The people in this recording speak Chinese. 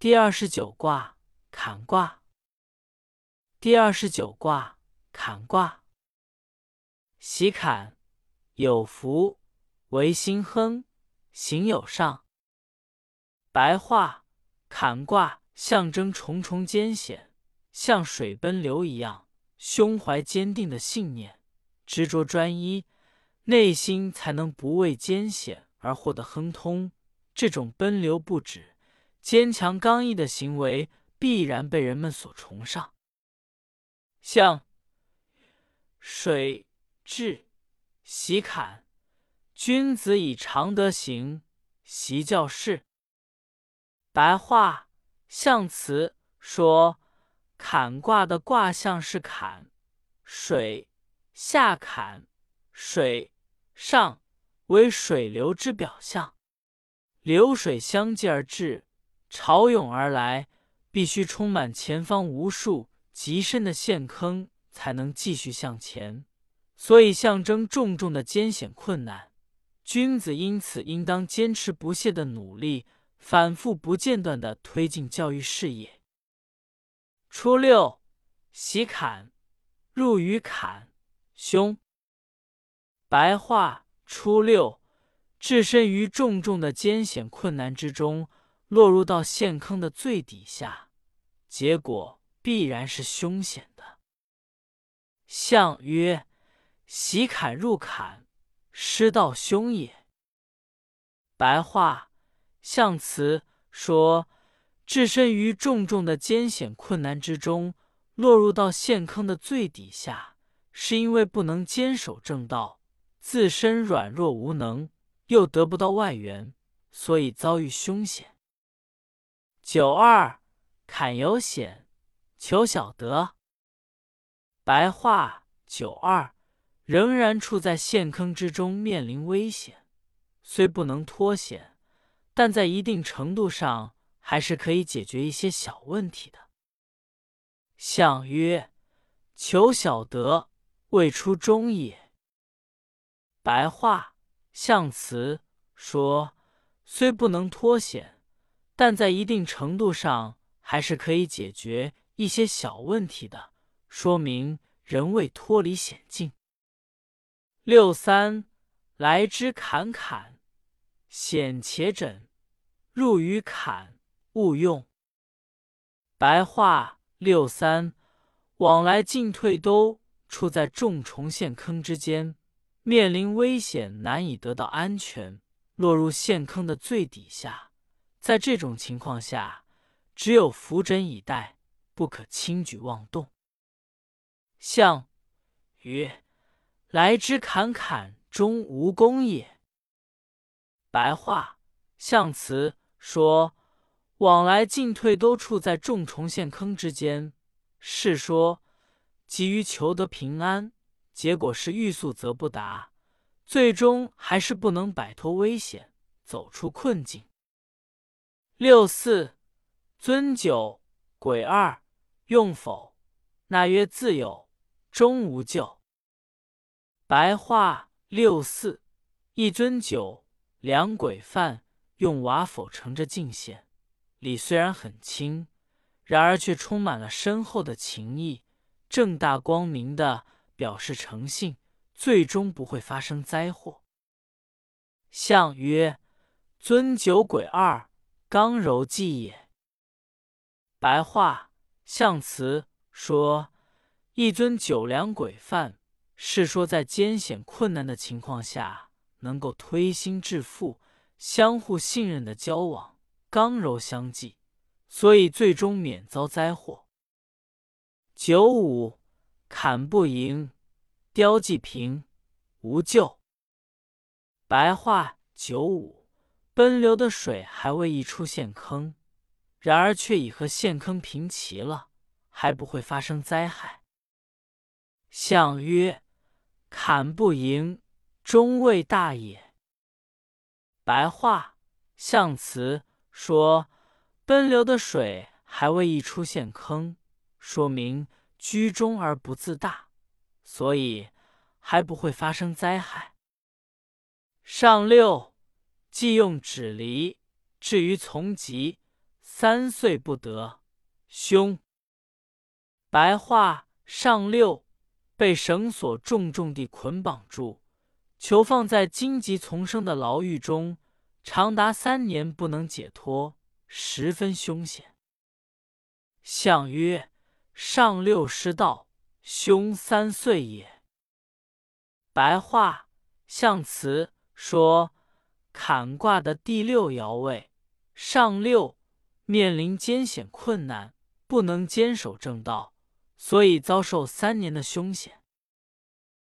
第二十九卦坎卦。第二十九卦坎卦。喜坎，有福，为心亨，行有上。白话：坎卦象征重重艰险，像水奔流一样，胸怀坚定的信念，执着专一，内心才能不畏艰险而获得亨通。这种奔流不止。坚强刚毅的行为必然被人们所崇尚。像水至，喜坎，君子以常德行，习教事。白话象辞说，坎卦的卦象是坎，水下坎，水上为水流之表象，流水相继而至。潮涌而来，必须充满前方无数极深的陷坑，才能继续向前。所以象征重重的艰险困难。君子因此应当坚持不懈的努力，反复不间断的推进教育事业。初六，喜坎，入于坎，凶。白话：初六，置身于重重的艰险困难之中。落入到陷坑的最底下，结果必然是凶险的。象曰：喜坎入坎，失道凶也。白话象辞说，置身于重重的艰险困难之中，落入到陷坑的最底下，是因为不能坚守正道，自身软弱无能，又得不到外援，所以遭遇凶险。九二，坎有险，求小得。白话：九二仍然处在陷坑之中，面临危险，虽不能脱险，但在一定程度上还是可以解决一些小问题的。象曰：求小得，未出中也。白话象辞说，虽不能脱险。但在一定程度上，还是可以解决一些小问题的，说明仍未脱离险境。六三，来之坎坎，险且枕，入于坎，勿用。白话：六三，往来进退都处在重重陷坑之间，面临危险，难以得到安全，落入陷坑的最底下。在这种情况下，只有扶枕以待，不可轻举妄动。象曰：来之坎坎，终无功也。白话象辞说，往来进退都处在重重陷坑之间，是说急于求得平安，结果是欲速则不达，最终还是不能摆脱危险，走出困境。六四，尊九，鬼二，用否？那曰自有，终无咎。白话：六四，一尊九，两鬼犯，用瓦否盛着敬献，礼虽然很轻，然而却充满了深厚的情谊，正大光明的表示诚信，最终不会发生灾祸。象曰：尊九，鬼二。刚柔济也。白话象辞说，一尊九良鬼犯，是说在艰险困难的情况下，能够推心置腹、相互信任的交往，刚柔相济，所以最终免遭灾祸。九五，砍不赢，雕既平，无咎。白话九五。奔流的水还未溢出陷坑，然而却已和陷坑平齐了，还不会发生灾害。象曰：坎不盈，终未大也。白话象辞说，奔流的水还未溢出陷坑，说明居中而不自大，所以还不会发生灾害。上六。既用指离，至于从吉，三岁不得，凶。白话上六被绳索重重地捆绑住，囚放在荆棘丛生的牢狱中，长达三年不能解脱，十分凶险。相曰：上六失道，凶三岁也。白话象辞说，坎卦的第六爻位上六面临艰险困难，不能坚守正道。所以遭受三年的凶险。